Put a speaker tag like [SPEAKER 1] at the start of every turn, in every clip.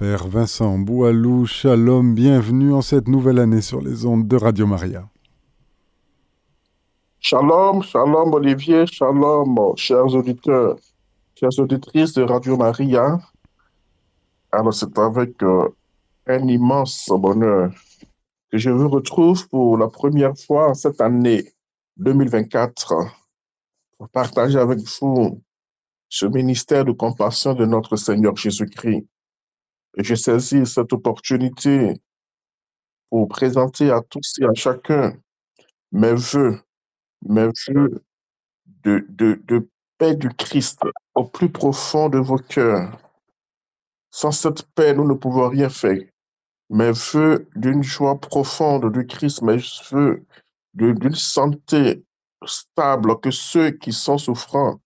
[SPEAKER 1] Père Vincent Boualou, shalom, bienvenue en cette nouvelle année sur les ondes de Radio Maria.
[SPEAKER 2] Shalom, shalom Olivier, shalom chers auditeurs, chères auditrices de Radio Maria. Alors c'est avec euh, un immense bonheur que je vous retrouve pour la première fois cette année 2024 pour partager avec vous ce ministère de compassion de notre Seigneur Jésus-Christ. Je saisis cette opportunité pour présenter à tous et à chacun mes voeux, mes voeux de paix du Christ au plus profond de vos cœurs. Sans cette paix, nous ne pouvons rien faire. Mes voeux d'une joie profonde du Christ, mes voeux d'une santé stable, que ceux qui sont souffrants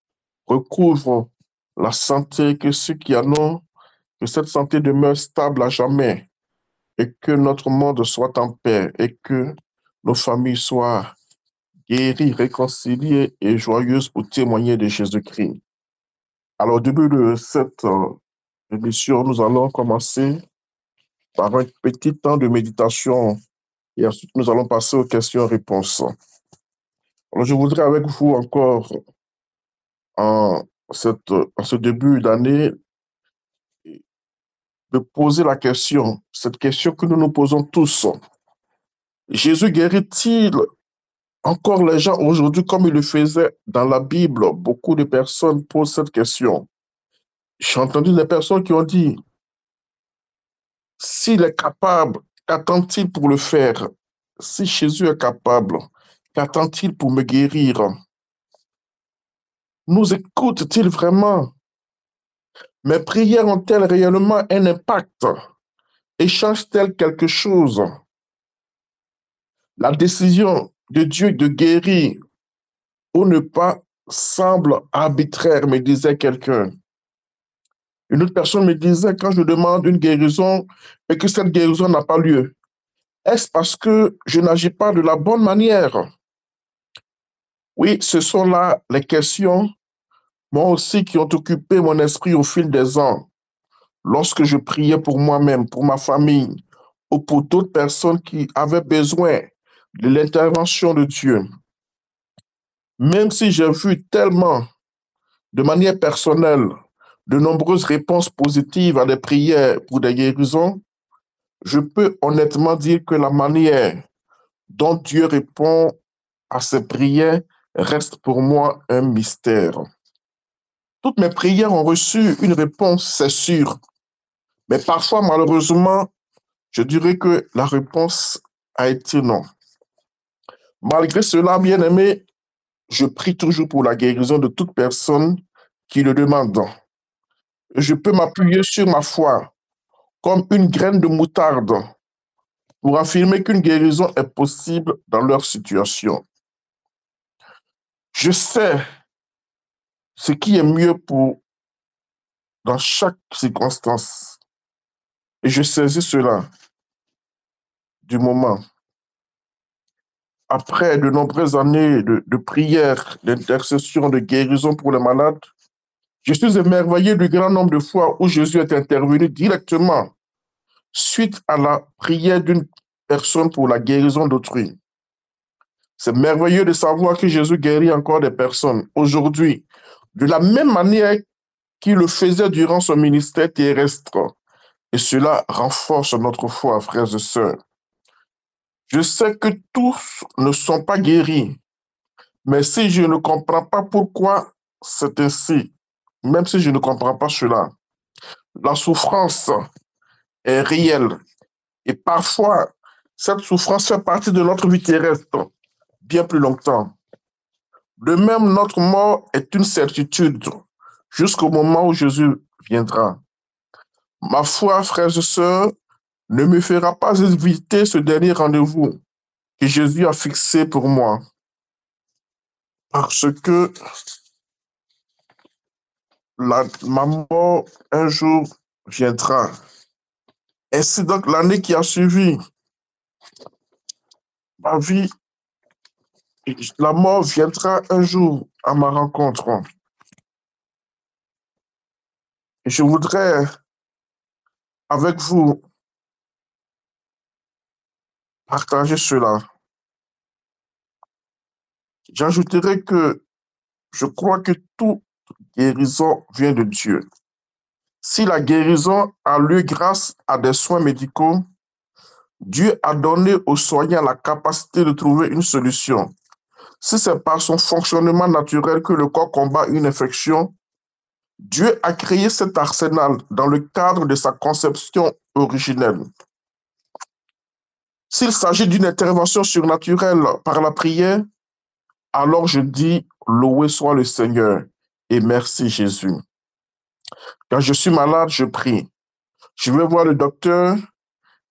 [SPEAKER 2] recouvrent la santé, que ceux qui en ont que cette santé demeure stable à jamais et que notre monde soit en paix et que nos familles soient guéries, réconciliées et joyeuses pour témoigner de Jésus-Christ. Alors, au début de cette euh, émission, nous allons commencer par un petit temps de méditation et ensuite nous allons passer aux questions-réponses. Alors, je voudrais avec vous encore en, ce début d'année de poser la question, cette question que nous nous posons tous. Jésus guérit-il encore les gens aujourd'hui comme il le faisait dans la Bible? Beaucoup de personnes posent cette question. J'ai entendu des personnes qui ont dit, s'il est capable, qu'attend-il pour le faire? Si Jésus est capable, qu'attend-il pour me guérir? Nous écoute-t-il vraiment? Mes prières ont-elles réellement un impact? Et changent-elles quelque chose? La décision de Dieu de guérir ou ne pas semble arbitraire, me disait quelqu'un. Une autre personne me disait quand je demande une guérison et que cette guérison n'a pas lieu, est-ce parce que je n'agis pas de la bonne manière? Oui, ce sont là les questions moi aussi qui ont occupé mon esprit au fil des ans, lorsque je priais pour moi-même, pour ma famille, ou pour d'autres personnes qui avaient besoin de l'intervention de Dieu. Même si j'ai vu tellement, de manière personnelle, de nombreuses réponses positives à des prières pour des guérisons, je peux honnêtement dire que la manière dont Dieu répond à ces prières reste pour moi un mystère. Toutes mes prières ont reçu une réponse, c'est sûr. Mais parfois, malheureusement, je dirais que la réponse a été non. Malgré cela, bien aimé, je prie toujours pour la guérison de toute personne qui le demande. Je peux m'appuyer sur ma foi comme une graine de moutarde pour affirmer qu'une guérison est possible dans leur situation. Je sais ce qui est mieux pour dans chaque circonstance. Et je saisis cela du moment. Après de nombreuses années de, de prière, d'intercession, de guérison pour les malades, je suis émerveillé du grand nombre de fois où Jésus est intervenu directement suite à la prière d'une personne pour la guérison d'autrui. C'est merveilleux de savoir que Jésus guérit encore des personnes aujourd'hui de la même manière qu'il le faisait durant son ministère terrestre. Et cela renforce notre foi, frères et sœurs. Je sais que tous ne sont pas guéris, mais si je ne comprends pas pourquoi c'est ainsi, même si je ne comprends pas cela, la souffrance est réelle. Et parfois, cette souffrance fait partie de notre vie terrestre bien plus longtemps. De même, notre mort est une certitude jusqu'au moment où Jésus viendra. Ma foi, frères et sœurs, ne me fera pas éviter ce dernier rendez-vous que Jésus a fixé pour moi. Parce que la, ma mort un jour viendra. Ainsi donc l'année qui a suivi, ma vie la mort viendra un jour à ma rencontre. Je voudrais avec vous partager cela. J'ajouterai que je crois que toute guérison vient de Dieu. Si la guérison a lieu grâce à des soins médicaux, Dieu a donné aux soignants la capacité de trouver une solution. Si c'est par son fonctionnement naturel que le corps combat une infection, Dieu a créé cet arsenal dans le cadre de sa conception originelle. S'il s'agit d'une intervention surnaturelle par la prière, alors je dis, loué soit le Seigneur et merci Jésus. Quand je suis malade, je prie. Je vais voir le docteur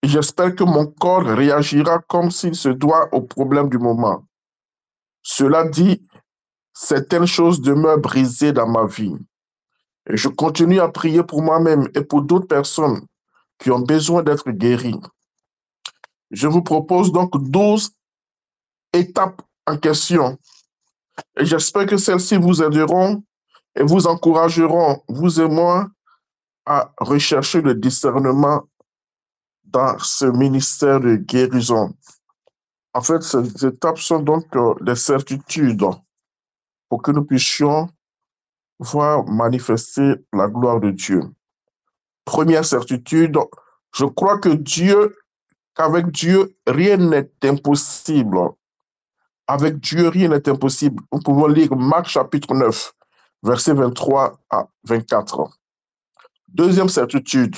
[SPEAKER 2] et j'espère que mon corps réagira comme s'il se doit au problème du moment. Cela dit, certaines choses demeurent brisées dans ma vie. Je continue à prier pour moi-même et pour d'autres personnes qui ont besoin d'être guéries. Je vous propose donc 12 étapes en question. Et j'espère que celles-ci vous aideront et vous encourageront, vous et moi, à rechercher le discernement dans ce ministère de guérison. En fait, ces étapes sont donc euh, des certitudes pour que nous puissions voir manifester la gloire de Dieu. Première certitude, je crois que Dieu, qu'avec Dieu, rien n'est impossible. Avec Dieu, rien n'est impossible. Nous pouvons lire Marc chapitre 9, versets 23 à 24. Deuxième certitude,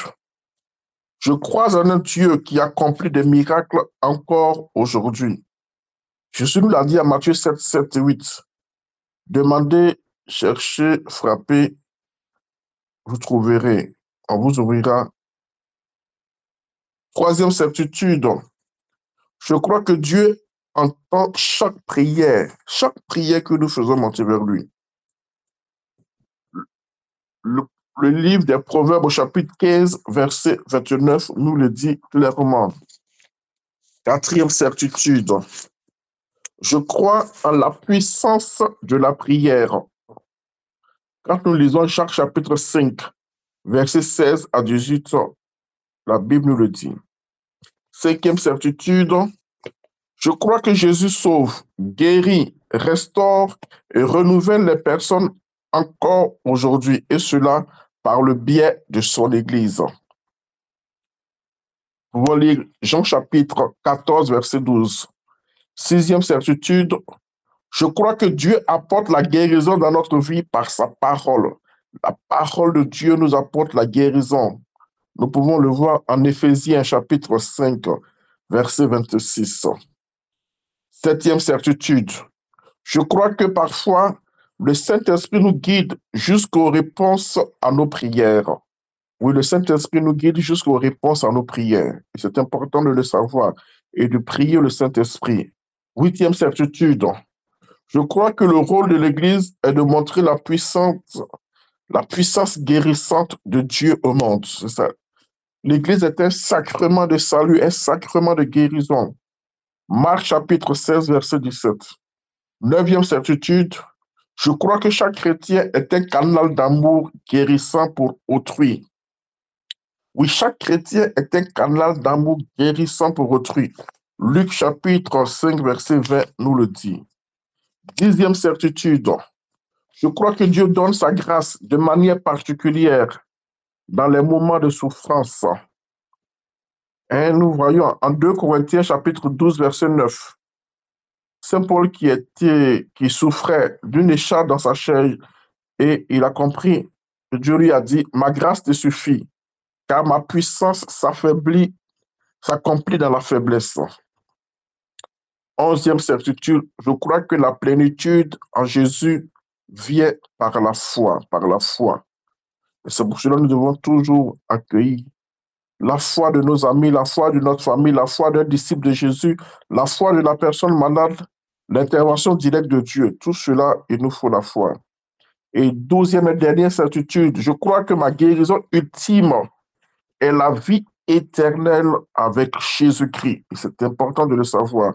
[SPEAKER 2] je crois en un Dieu qui accomplit des miracles encore aujourd'hui. Jésus nous l'a dit à Matthieu 7, 7 et 8. Demandez, cherchez, frappez, vous trouverez. On vous ouvrira. Troisième certitude. Je crois que Dieu entend chaque prière, chaque prière que nous faisons monter vers lui. Le livre des Proverbes au chapitre 15, verset 29 nous le dit clairement. Quatrième certitude. Je crois en la puissance de la prière. Quand nous lisons chaque chapitre 5, verset 16 à 18, la Bible nous le dit. Cinquième certitude. Je crois que Jésus sauve, guérit, restaure et renouvelle les personnes encore aujourd'hui, et cela par le biais de son Église. Vous pouvons lire Jean chapitre 14, verset 12. Sixième certitude, je crois que Dieu apporte la guérison dans notre vie par sa parole. La parole de Dieu nous apporte la guérison. Nous pouvons le voir en Éphésiens chapitre 5, verset 26. Septième certitude, je crois que parfois le Saint-Esprit nous guide jusqu'aux réponses à nos prières. Oui, le Saint-Esprit nous guide jusqu'aux réponses à nos prières. C'est important de le savoir et de prier le Saint-Esprit. Huitième certitude. Je crois que le rôle de l'Église est de montrer la puissance, la puissance guérissante de Dieu au monde. L'Église est un sacrement de salut, un sacrement de guérison. Marc chapitre 16, verset 17. Neuvième certitude, je crois que chaque chrétien est un canal d'amour guérissant pour autrui. Oui, chaque chrétien est un canal d'amour guérissant pour autrui. Luc chapitre 5, verset 20 nous le dit. Dixième certitude. Je crois que Dieu donne sa grâce de manière particulière dans les moments de souffrance. Et nous voyons en 2 Corinthiens chapitre 12, verset 9. Saint Paul qui, souffrait d'une écharpe dans sa chair et il a compris. Dieu lui a dit, ma grâce te suffit, car ma puissance s'affaiblit, s'accomplit dans la faiblesse. Onzième certitude, je crois que la plénitude en Jésus vient par la foi, par la foi. c'est pour cela que nous devons toujours accueillir la foi de nos amis, la foi de notre famille, la foi d'un disciple de Jésus, la foi de la personne malade L'intervention directe de Dieu, tout cela, il nous faut la foi. Et douzième et dernière certitude, je crois que ma guérison ultime est la vie éternelle avec Jésus-Christ. C'est important de le savoir.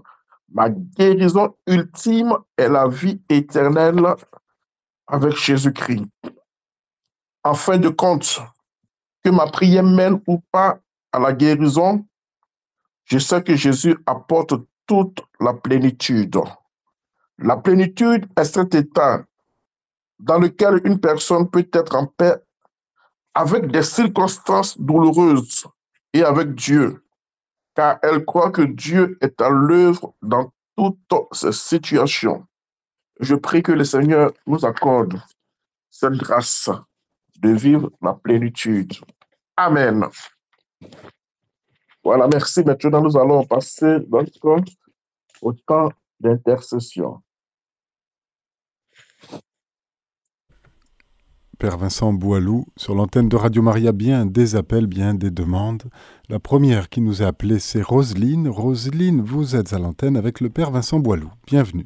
[SPEAKER 2] Ma guérison ultime est la vie éternelle avec Jésus-Christ. En fin de compte, que ma prière mène ou pas à la guérison, je sais que Jésus apporte toute la plénitude. La plénitude est cet état dans lequel une personne peut être en paix avec des circonstances douloureuses et avec Dieu, car elle croit que Dieu est à l'œuvre dans toutes ces situations. Je prie que le Seigneur nous accorde cette grâce de vivre la plénitude. Amen. Voilà, merci. Maintenant, nous allons passer au temps d'intercession.
[SPEAKER 1] Père Vincent Boilou, sur l'antenne de Radio Maria, bien des appels, bien des demandes. La première qui nous a appelé, c'est Roselyne. Roselyne, vous êtes à l'antenne avec le Père Vincent Boilou. Bienvenue.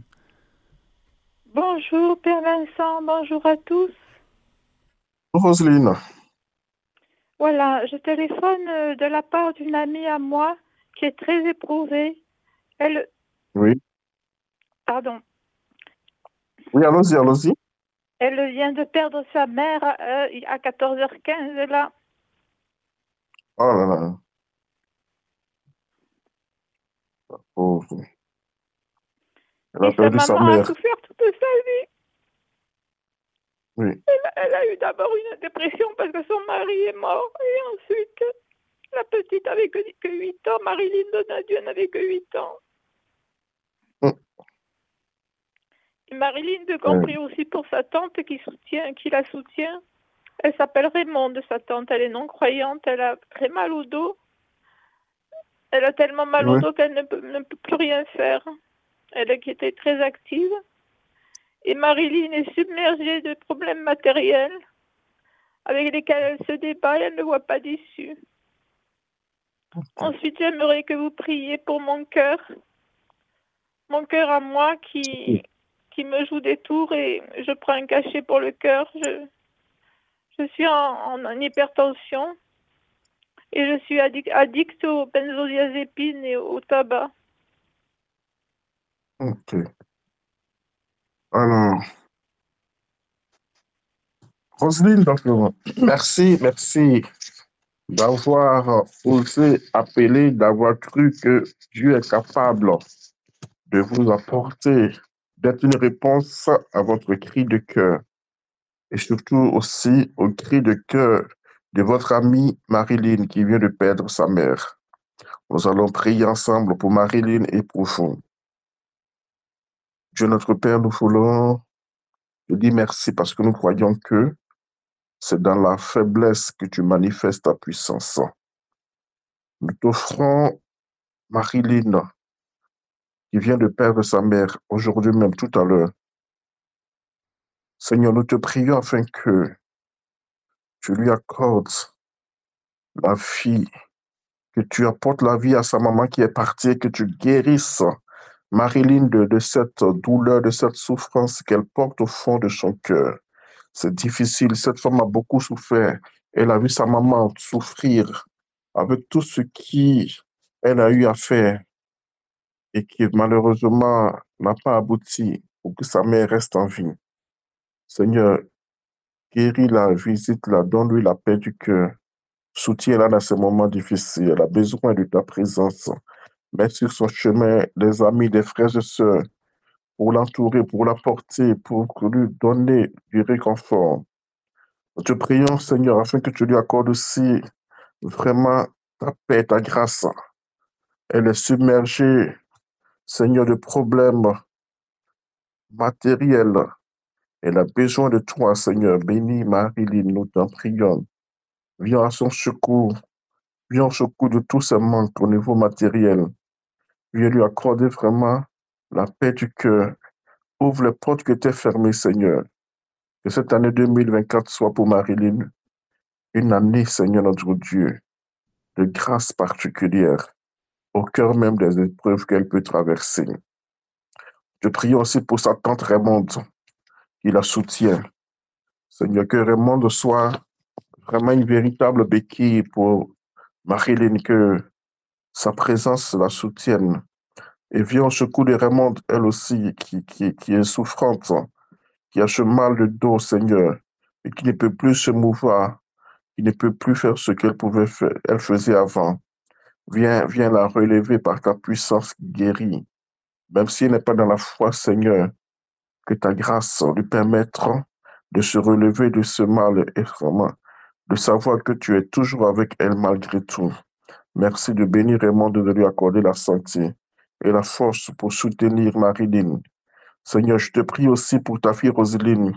[SPEAKER 3] Bonjour Père Vincent, bonjour à tous.
[SPEAKER 2] Roselyne.
[SPEAKER 3] Voilà, je téléphone euh, de la part d'une amie à moi qui est très éprouvée. Elle.
[SPEAKER 2] Oui.
[SPEAKER 3] Pardon.
[SPEAKER 2] Oui, allons-y, allons-y.
[SPEAKER 3] Elle vient de perdre sa mère euh, à 14h15 là.
[SPEAKER 2] Oh là là. Pauvre. Elle a
[SPEAKER 3] Et
[SPEAKER 2] perdu sa
[SPEAKER 3] maman a
[SPEAKER 2] mère.
[SPEAKER 3] souffert toute sa vie.
[SPEAKER 2] Oui.
[SPEAKER 3] Elle, elle a eu d'abord une dépression parce que son mari est mort. Et ensuite, la petite avait que, que 8 ans. Marilyn Donadieu n'avait que 8 ans.
[SPEAKER 2] Mm.
[SPEAKER 3] Et Marilyn de compris aussi pour sa tante qui, soutient, qui la soutient. Elle s'appelle Raymonde, sa tante. Elle est non-croyante. Elle a très mal au dos. Elle a tellement mal au dos qu'elle ne peut, ne peut plus rien faire. Elle qui était très active. Et Marilyn est submergée de problèmes matériels avec lesquels elle se débat et elle ne voit pas d'issue. Ensuite, j'aimerais que vous priez pour mon cœur. Mon cœur à moi qui, qui me joue des tours et je prends un cachet pour le cœur. Je, je suis en, en- en hypertension et je suis addic- addict aux benzodiazépines et au tabac.
[SPEAKER 2] Ok. Alors, Roselyne, donc, merci, merci d'avoir osé appeler, d'avoir cru que Dieu est capable de vous apporter, une réponse à votre cri de cœur et surtout aussi au cri de cœur de votre amie Marilyn qui vient de perdre sa mère. Nous allons prier ensemble pour Marilyn et pour vous. Dieu notre Père, nous voulons te dire merci parce que nous croyons que c'est dans la faiblesse que tu manifestes ta puissance. Nous t'offrons Marilyn qui vient de perdre sa mère aujourd'hui même, tout à l'heure. Seigneur, nous te prions afin que tu lui accordes la vie, que tu apportes la vie à sa maman qui est partie et que tu guérisses Marilyn de, de cette douleur, de cette souffrance qu'elle porte au fond de son cœur. C'est difficile. Cette femme a beaucoup souffert. Elle a vu sa maman souffrir avec tout ce qui elle a eu à faire et qui malheureusement n'a pas abouti pour que sa mère reste en vie. Seigneur, guéris-la, visite-la, donne-lui la paix du cœur. Soutiens-la dans ces moments difficiles. Elle a besoin de ta présence. Mets sur son chemin des amis, des frères et sœurs pour l'entourer, pour la porter, pour lui donner du réconfort. Nous te prions, Seigneur, afin que tu lui accordes aussi vraiment ta paix, ta grâce. Elle est submergée, Seigneur, de problèmes matériels. Elle a besoin de toi, Seigneur. Bénis Marie-Line, nous t'en prions. Viens à son secours. Viens au secours de tous ses manques au niveau matériel. Viens lui accorder vraiment la paix du cœur. Ouvre les portes que tu as fermées, Seigneur. Que cette année 2024 soit pour Marilyn une année, Seigneur notre Dieu, de grâce particulière au cœur même des épreuves qu'elle peut traverser. Je prie aussi pour sa tante Raymonde qui la soutient. Seigneur, que Raymonde soit vraiment une véritable béquille pour Marilyn, que sa présence la soutienne. Et viens au secours de Raymonde, elle aussi, qui, qui, est souffrante, qui a ce mal de dos, Seigneur, et qui ne peut plus se mouvoir. qui ne peut plus faire ce qu'elle pouvait faire, elle faisait avant. Viens, viens la relever par ta puissance qui guérit. Même s'il n'est pas dans la foi, Seigneur, que ta grâce lui permettra de se relever de ce mal et vraiment de savoir que tu es toujours avec elle malgré tout. Merci de bénir Raymond, de lui accorder la santé et la force pour soutenir Marilyn. Seigneur, je te prie aussi pour ta fille Roselyne,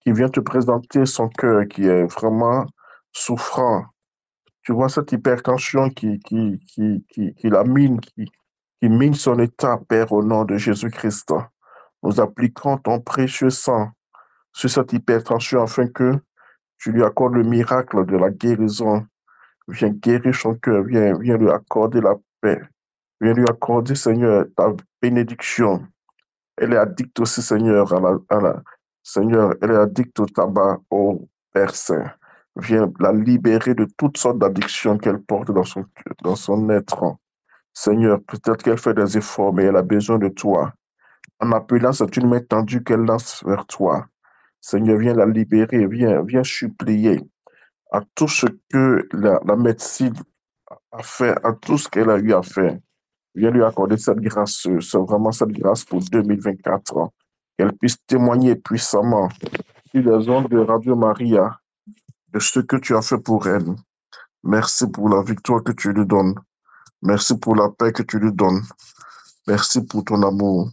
[SPEAKER 2] qui vient te présenter son cœur, qui est vraiment souffrant. Tu vois cette hypertension qui, qui, qui, qui, qui la mine, qui, qui mine son état, Père, au nom de Jésus-Christ. Nous appliquons ton précieux sang sur cette hypertension afin que tu lui accordes le miracle de la guérison. Viens guérir son cœur, viens, viens lui accorder la paix. Viens lui accorder, Seigneur, ta bénédiction. Elle est addicte aussi, Seigneur, à la, Seigneur, elle est addicte au tabac, au Père Saint. Viens la libérer de toutes sortes d'addictions qu'elle porte dans son, dans son être. Seigneur, peut-être qu'elle fait des efforts, mais elle a besoin de toi. En appelant, c'est une main tendue qu'elle lance vers toi. Seigneur, viens la libérer, viens, viens supplier à tout ce que la, la médecine a fait, à tout ce qu'elle a eu à faire. Viens lui accorder cette grâce, c'est vraiment cette grâce pour 2024. Qu'elle puisse témoigner puissamment sur les ondes de Radio Maria de ce que tu as fait pour elle. Merci pour la victoire que tu lui donnes. Merci pour la paix que tu lui donnes. Merci pour ton amour.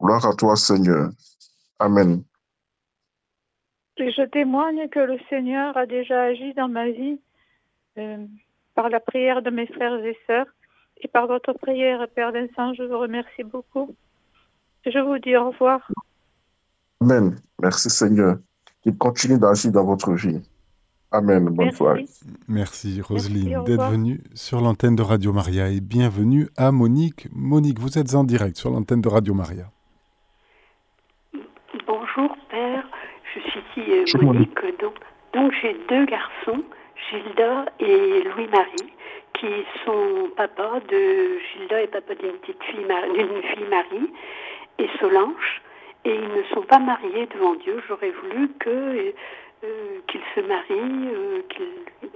[SPEAKER 2] Gloire à toi, Seigneur. Amen.
[SPEAKER 4] Et je témoigne que le Seigneur a déjà agi dans ma vie euh, par la prière de mes frères et sœurs et par votre prière, Père Vincent. Je vous remercie beaucoup. Je vous dis au revoir.
[SPEAKER 2] Amen. Merci, Seigneur. Qu'il continue d'agir dans votre vie. Amen. Bonne
[SPEAKER 4] Merci.
[SPEAKER 2] soirée.
[SPEAKER 1] Merci Roselyne d'être venue sur l'antenne de Radio Maria et bienvenue à Monique. Monique, vous êtes en direct sur l'antenne de Radio Maria.
[SPEAKER 5] Bonjour père, je suis ici euh, Monique. Donc, donc j'ai deux garçons, Gilda et Louis-Marie, qui sont papa de Gilda et papa d'une petite fille, d'une fille Marie et Solange. Et ils ne sont pas mariés devant Dieu. J'aurais voulu que euh, qu'ils se marient, euh,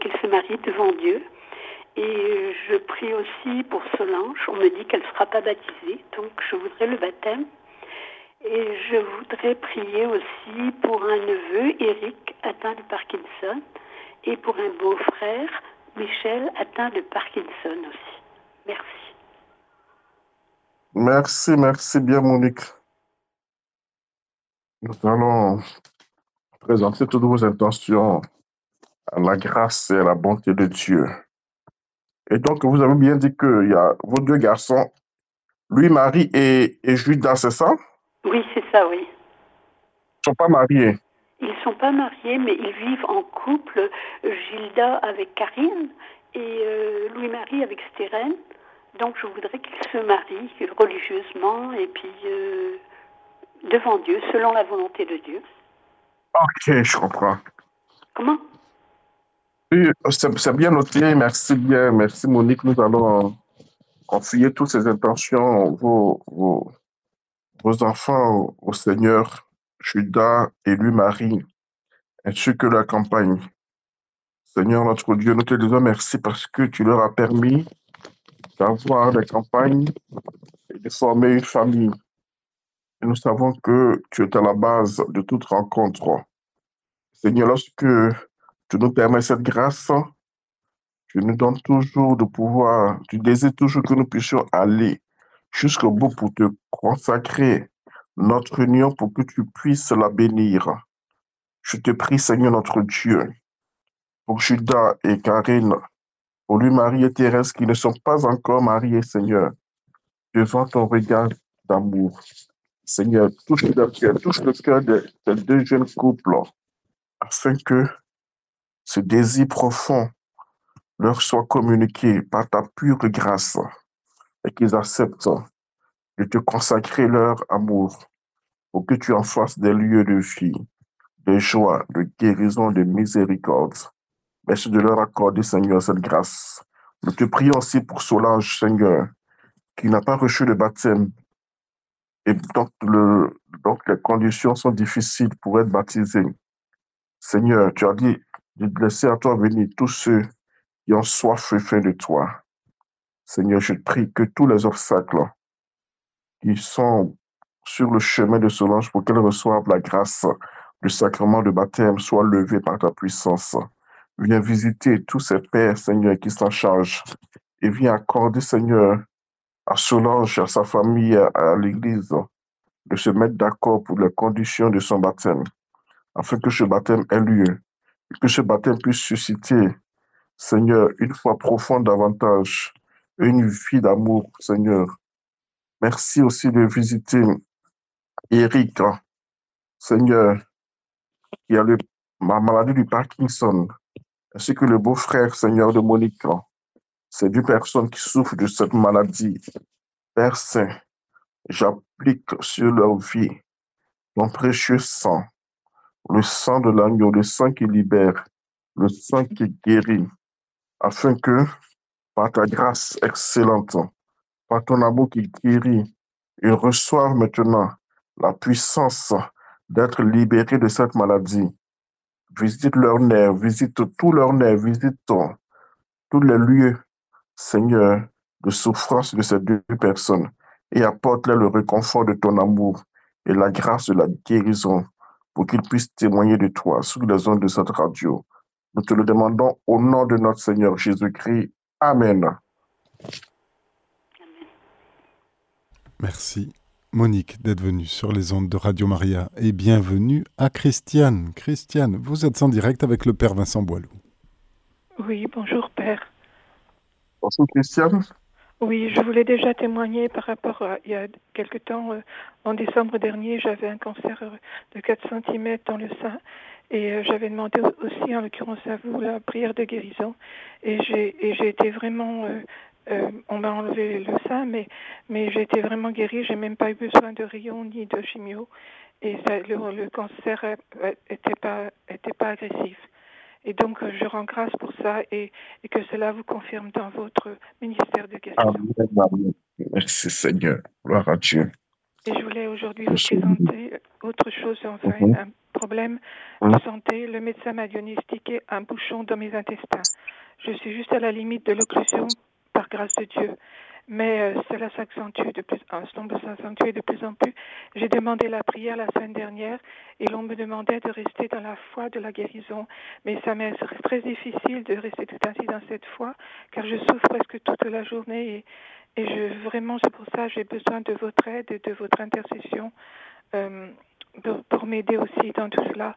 [SPEAKER 5] qu'ils se marient devant Dieu. Et euh, je prie aussi pour Solange. On me dit qu'elle ne sera pas baptisée, donc je voudrais le baptême. Et je voudrais prier aussi pour un neveu, Eric, atteint de Parkinson, et pour un beau-frère, Michel, atteint de Parkinson aussi. Merci.
[SPEAKER 2] Merci, merci bien, Monique. Nous allons présenter toutes vos intentions à la grâce et à la bonté de Dieu. Et donc, vous avez bien dit qu'il y a vos deux garçons, Louis-Marie et, et Judas, c'est ça?
[SPEAKER 5] Oui, c'est ça, oui.
[SPEAKER 2] Ils ne sont pas mariés?
[SPEAKER 5] Ils ne sont pas mariés, mais ils vivent en couple, Gilda avec Karine et euh, Louis-Marie avec Stérène. Donc je voudrais qu'ils se marient religieusement et puis euh, devant Dieu, selon la volonté de Dieu.
[SPEAKER 2] Ok, je comprends.
[SPEAKER 5] Comment?
[SPEAKER 2] Oui, c'est bien noté. Merci bien. Merci, Monique. Nous allons confier toutes ces intentions, vos, vos, vos enfants au, Seigneur, Judas et lui-Marie, ainsi que la campagne. Seigneur notre Dieu, nous te disons merci parce que tu leur as permis d'avoir des campagnes et de former une famille. Nous savons que tu es à la base de toute rencontre. Seigneur, lorsque tu nous permets cette grâce, tu nous donnes toujours de pouvoir, tu désires toujours que nous puissions aller jusqu'au bout pour te consacrer notre union pour que tu puisses la bénir. Je te prie, Seigneur notre Dieu, pour Judas et Karine, pour lui, Marie et Thérèse, qui ne sont pas encore mariés, Seigneur, devant ton regard d'amour. Seigneur, touche le cœur, touche le cœur de ces deux jeunes couples, afin que ce désir profond leur soit communiqué par ta pure grâce et qu'ils acceptent de te consacrer leur amour pour que tu en fasses des lieux de vie, de joie, de guérison, de miséricorde. Merci de leur accorder, Seigneur, cette grâce. Nous te prions aussi pour Solange, Seigneur, qui n'a pas reçu le baptême. Et donc, le, donc les conditions sont difficiles pour être baptisé. Seigneur, tu as dit de laisser à toi venir tous ceux qui ont soif et faim de toi. Seigneur, je prie que tous les obstacles qui sont sur le chemin de Solange pour qu'elle reçoive la grâce du sacrement de baptême soient levés par ta puissance. Viens visiter tous ces pères, Seigneur, qui s'en chargent et viens accorder, Seigneur, à Solange, à sa famille, à l'Église, de se mettre d'accord pour les conditions de son baptême, afin que ce baptême ait lieu, et que ce baptême puisse susciter, Seigneur, une foi profonde davantage, une vie d'amour, Seigneur. Merci aussi de visiter Eric, Seigneur, qui a le, la maladie du Parkinson, ainsi que le beau-frère, Seigneur, de Monique. Ces deux personnes qui souffrent de cette maladie, Père Saint, j'applique sur leur vie ton précieux sang, le sang de l'agneau, le sang qui libère, le sang qui guérit, afin que, par ta grâce excellente, par ton amour qui guérit, ils reçoivent maintenant la puissance d'être libérés de cette maladie. Visite leurs nerfs, visite tous leurs nerfs, visite tous les lieux, Seigneur, de souffrance de ces deux personnes et apporte-leur le réconfort de ton amour et la grâce de la guérison pour qu'ils puissent témoigner de toi sur les ondes de cette radio. Nous te le demandons au nom de notre Seigneur Jésus-Christ. Amen.
[SPEAKER 1] Merci. Monique d'être venue sur les ondes de Radio Maria et bienvenue à Christiane. Christiane, vous êtes en direct avec le Père Vincent Boileau.
[SPEAKER 4] Oui, bonjour Père. Oui, je voulais déjà témoigner par rapport à il y a quelque temps, euh, en décembre dernier, j'avais un cancer de 4 cm dans le sein et euh, j'avais demandé aussi, en l'occurrence à vous, la prière de guérison et j'ai été vraiment euh, on m'a enlevé le sein, mais, mais j'ai été vraiment guérie. J'ai même pas eu besoin de rayons ni de chimio. Et ça, le, cancer n'était pas, était pas agressif. Et donc, euh, je rends grâce pour ça et, et, que cela vous confirme dans votre ministère de guérison.
[SPEAKER 2] Amen. Merci Seigneur. Gloire à Dieu.
[SPEAKER 4] Et je voulais aujourd'hui vous présenter autre chose, enfin, mm -hmm. un problème de santé. Le médecin m'a diagnostiqué un bouchon dans mes intestins. Je suis juste à la limite de l'occlusion par grâce de Dieu. Mais euh, cela s'accentue de plus, euh, semble s'accentuer de plus en plus. J'ai demandé la prière la semaine dernière et l'on me demandait de rester dans la foi de la guérison. Mais ça m'est très difficile de rester tout ainsi dans cette foi, car je souffre presque toute la journée et, et je vraiment c'est pour ça j'ai besoin de votre aide et de votre intercession. Euh, pour, m'aider aussi dans tout cela,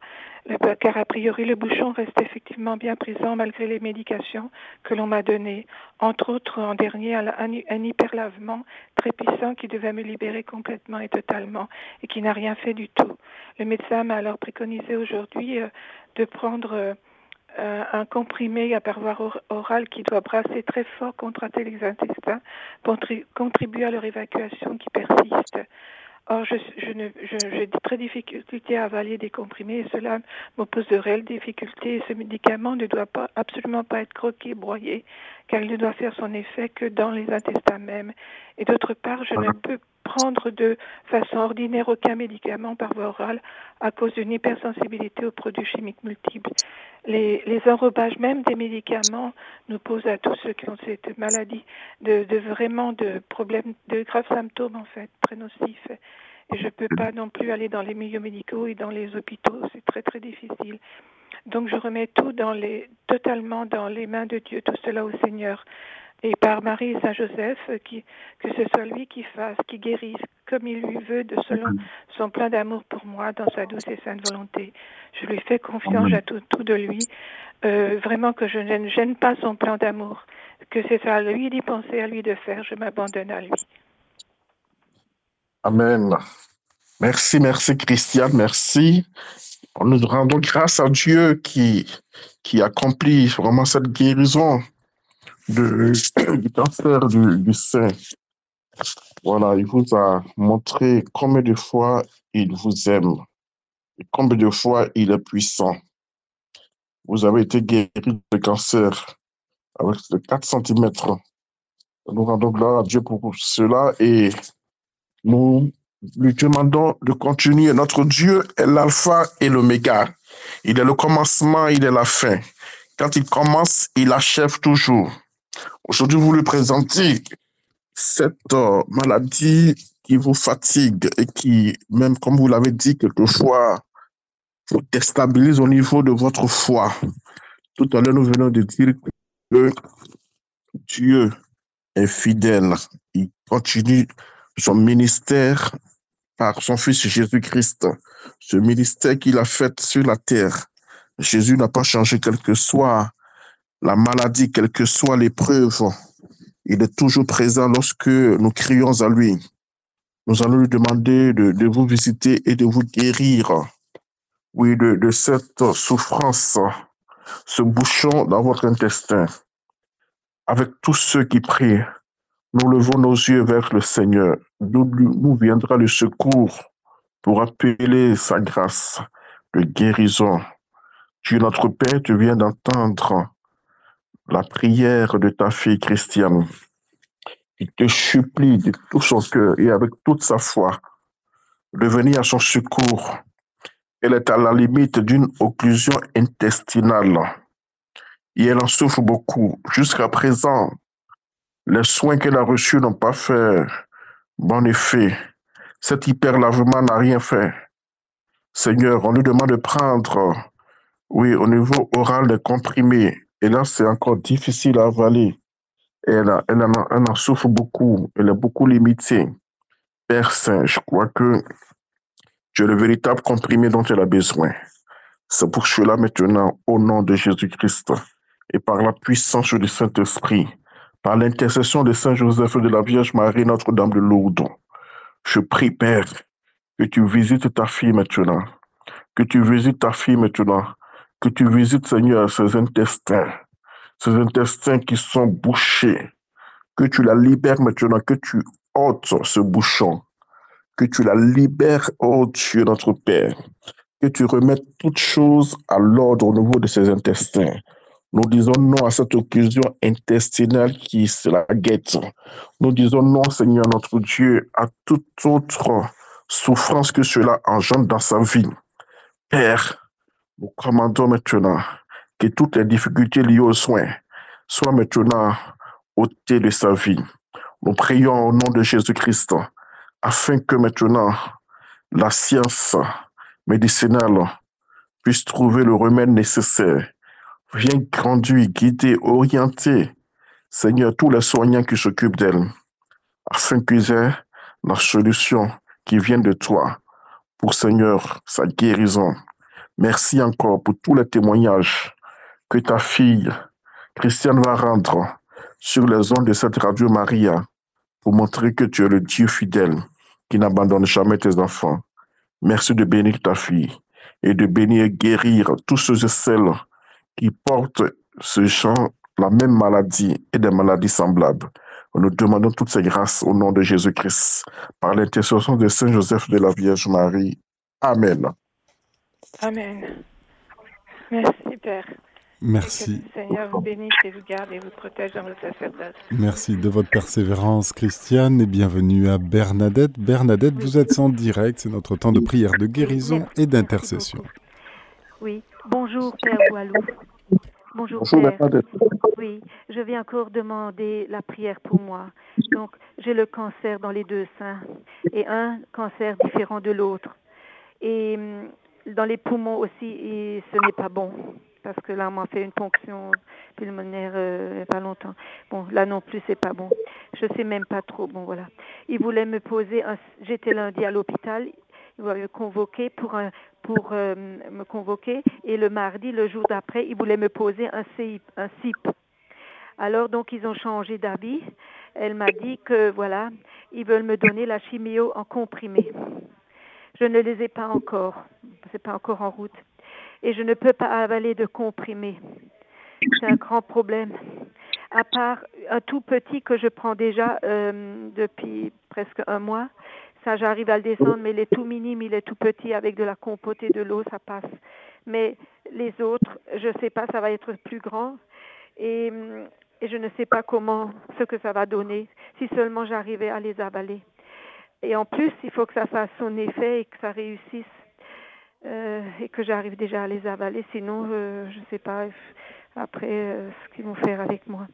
[SPEAKER 4] car a priori le bouchon reste effectivement bien présent malgré les médications que l'on m'a données. Entre autres, en dernier, un, hyperlavement très puissant qui devait me libérer complètement et totalement et qui n'a rien fait du tout. Le médecin m'a alors préconisé aujourd'hui euh, de prendre euh, un comprimé à parvoir oral qui doit brasser très fort, contracter les intestins pour contribuer à leur évacuation qui persiste. Or, je, je j'ai de très difficulté à avaler des comprimés et cela me pose de réelles difficultés. Ce médicament ne doit pas, absolument pas être croqué, broyé, car il ne doit faire son effet que dans les intestins même. Et d'autre part, je ne peux prendre de façon ordinaire aucun médicament par voie orale à cause d'une hypersensibilité aux produits chimiques multiples. Les, les enrobages même des médicaments nous posent à tous ceux qui ont cette maladie de, de vraiment de problèmes, de graves symptômes en fait, très nocifs. Et je ne peux pas non plus aller dans les milieux médicaux et dans les hôpitaux, c'est très très difficile. Donc je remets tout dans les, totalement dans les mains de Dieu, tout cela au Seigneur et par Marie et Saint Joseph, qui, que ce soit lui qui fasse, qui guérisse comme il lui veut, de selon son plein d'amour pour moi, dans sa douce et sainte volonté. Je lui fais confiance tout, tout de lui, euh, vraiment que je ne gêne pas son plan d'amour, que c'est à lui d'y penser, à lui de faire, je m'abandonne à lui.
[SPEAKER 2] Amen. Merci, merci Christiane, merci. Nous rendons grâce à Dieu qui, qui accomplit vraiment cette guérison de, du cancer du, sein. Voilà, il vous a montré combien de fois il vous aime et combien de fois il est puissant. Vous avez été guéri de cancer avec de 4 cm. Nous rendons gloire à Dieu pour cela et nous lui demandons de continuer. Notre Dieu est l'alpha et l'oméga. Il est le commencement, il est la fin. Quand il commence, il achève toujours. Aujourd'hui, vous lui présentez cette euh, maladie qui vous fatigue et qui, même comme vous l'avez dit quelquefois, vous déstabilise au niveau de votre foi. Tout à l'heure, nous venons de dire que Dieu est fidèle. Il continue son ministère par son Fils Jésus-Christ. Ce ministère qu'il a fait sur la terre. Jésus n'a pas changé, quelle que soit la maladie, quelle que soit l'épreuve. Il est toujours présent lorsque nous crions à lui. Nous allons lui demander de, vous visiter et de vous guérir. Oui, de, de cette souffrance, ce bouchon dans votre intestin. Avec tous ceux qui prient, nous levons nos yeux vers le Seigneur. D'où nous viendra le secours pour appeler sa grâce de guérison. Dieu notre Père, tu viens d'entendre la prière de ta fille Christiane. Il te supplie de tout son cœur et avec toute sa foi de venir à son secours. Elle est à la limite d'une occlusion intestinale et elle en souffre beaucoup. Jusqu'à présent, les soins qu'elle a reçus n'ont pas fait bon effet. Cet hyperlavement n'a rien fait. Seigneur, on lui demande de prendre, oui, au niveau oral des comprimés. Et là, c'est encore difficile à avaler. Elle, elle, en, elle en souffre beaucoup. Elle est beaucoup limitée. Père Saint, je crois que tu es le véritable comprimé dont elle a besoin. C'est pour cela maintenant, au nom de Jésus-Christ, et par la puissance du Saint-Esprit, par l'intercession de Saint Joseph et de la Vierge Marie, Notre-Dame de Lourdes, je prie, Père, que tu visites ta fille maintenant, que tu visites ta fille maintenant, que tu visites, Seigneur, ses intestins, ses intestins qui sont bouchés, que tu la libères maintenant, que tu ôtes ce bouchon, que tu la libères, oh Dieu, notre Père, que tu remettes toutes choses à l'ordre au niveau de ses intestins, nous disons non à cette occlusion intestinale qui se la guette. Nous disons non, Seigneur notre Dieu, à toute autre souffrance que cela engendre dans sa vie. Père, nous commandons maintenant que toutes les difficultés liées aux soins soient maintenant ôtées de sa vie. Nous prions au nom de Jésus-Christ afin que maintenant la science médicinale puisse trouver le remède nécessaire Viens conduire, guider, orienter, Seigneur, tous les soignants qui s'occupent d'elle, afin qu'ils aient la solution qui vient de toi pour, Seigneur, sa guérison. Merci encore pour tous les témoignages que ta fille Christiane va rendre sur les ondes de cette radio Maria pour montrer que tu es le Dieu fidèle qui n'abandonne jamais tes enfants. Merci de bénir ta fille et de bénir et guérir tous ceux et celles qui portent ce genre, la même maladie et des maladies semblables. Nous demandons toutes ces grâces au nom de Jésus-Christ, par l'intercession de Saint Joseph de la Vierge Marie. Amen.
[SPEAKER 4] Amen. Merci, Père.
[SPEAKER 1] Merci.
[SPEAKER 4] Que le Seigneur vous bénisse et vous garde et vous protège dans votre sacerdoce.
[SPEAKER 1] Merci de votre persévérance, Christiane, et bienvenue à Bernadette. Bernadette, vous êtes en direct, c'est notre temps de prière de guérison et d'intercession.
[SPEAKER 6] Oui, bonjour Père Boilou. Bonjour, Père. Oui, je viens encore demander la prière pour moi. Donc, j'ai le cancer dans les deux seins et un cancer différent de l'autre. Et hum, dans les poumons aussi, et ce n'est pas bon parce que là, on m'a fait une ponction pulmonaire euh, pas longtemps. Bon, là non plus, c'est pas bon. Je sais même pas trop. Bon, voilà. Il voulait me poser un. J'étais lundi à l'hôpital. M'avait convoqué pour un, pour euh, me convoquer et le mardi, le jour d'après, ils voulaient me poser un CIP. Un CIP. Alors donc ils ont changé d'avis. Elle m'a dit que voilà, ils veulent me donner la chimio en comprimé. Je ne les ai pas encore, c'est pas encore en route, et je ne peux pas avaler de comprimé. C'est un grand problème. À part un tout petit que je prends déjà euh, depuis presque un mois, ça, j'arrive à le descendre, mais il est tout minime, il est tout petit, avec de la compote et de l'eau, ça passe. Mais les autres, je ne sais pas, ça va être plus grand. Et, et, je ne sais pas comment, ce que ça va donner, si seulement j'arrivais à les avaler. et en plus, il faut que ça fasse son effet et que ça réussisse. Euh, et que j'arrive déjà à les avaler. Sinon, je ne sais pas après ce qu'ils vont faire avec moi.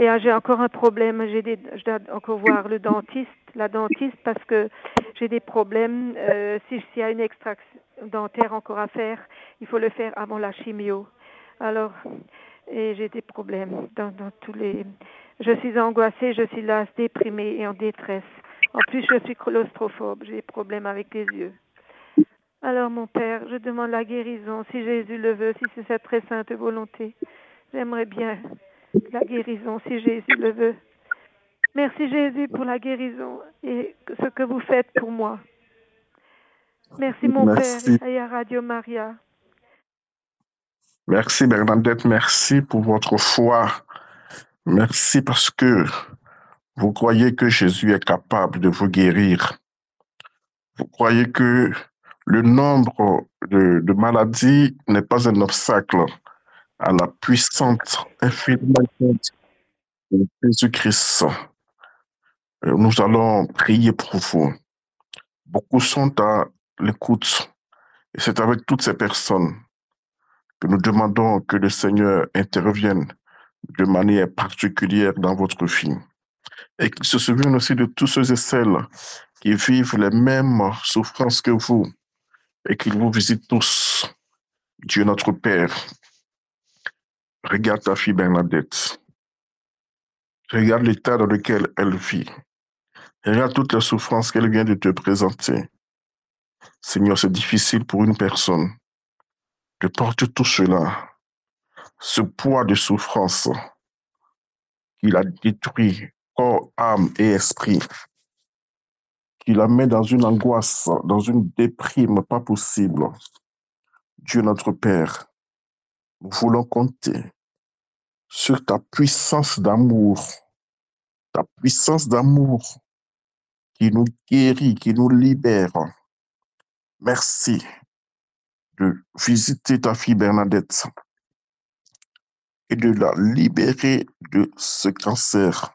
[SPEAKER 6] Et ah, j'ai encore un problème. J'ai des, je dois encore voir le dentiste, la dentiste, parce que j'ai des problèmes. Euh, S'il y a une extraction dentaire encore à faire, il faut le faire avant la chimio. Alors, et j'ai des problèmes dans, dans tous les. Je suis angoissée, je suis là, déprimée et en détresse. En plus, je suis claustrophobe, j'ai des problèmes avec les yeux. Alors, mon Père, je demande la guérison, si Jésus le veut, si c'est sa très sainte volonté. J'aimerais bien la guérison, si Jésus le veut. Merci Jésus pour la guérison et ce que vous faites pour moi. Merci mon Père et à Radio Maria.
[SPEAKER 2] Merci Bernadette, merci pour votre foi. Merci parce que vous croyez que Jésus est capable de vous guérir. Vous croyez que le nombre de, de maladies n'est pas un obstacle à la puissante infiniment de Jésus-Christ. Nous allons prier pour vous. Beaucoup sont à l'écoute. Et c'est avec toutes ces personnes que nous demandons que le Seigneur intervienne de manière particulière dans votre vie. Et qu'il se souvienne aussi de tous ceux et celles qui vivent les mêmes souffrances que vous et qu'il vous visite tous. Dieu notre Père, Regarde ta fille Bernadette. Regarde l'état dans lequel elle vit. Regarde toutes les souffrances qu'elle vient de te présenter. Seigneur, c'est difficile pour une personne de porter tout cela, ce poids de souffrance qu'il a détruit corps, âme et esprit, qui la met dans une angoisse, dans une déprime pas possible. Dieu notre Père, nous voulons compter sur ta puissance d'amour, ta puissance d'amour qui nous guérit, qui nous libère. Merci de visiter ta fille Bernadette et de la libérer de ce cancer.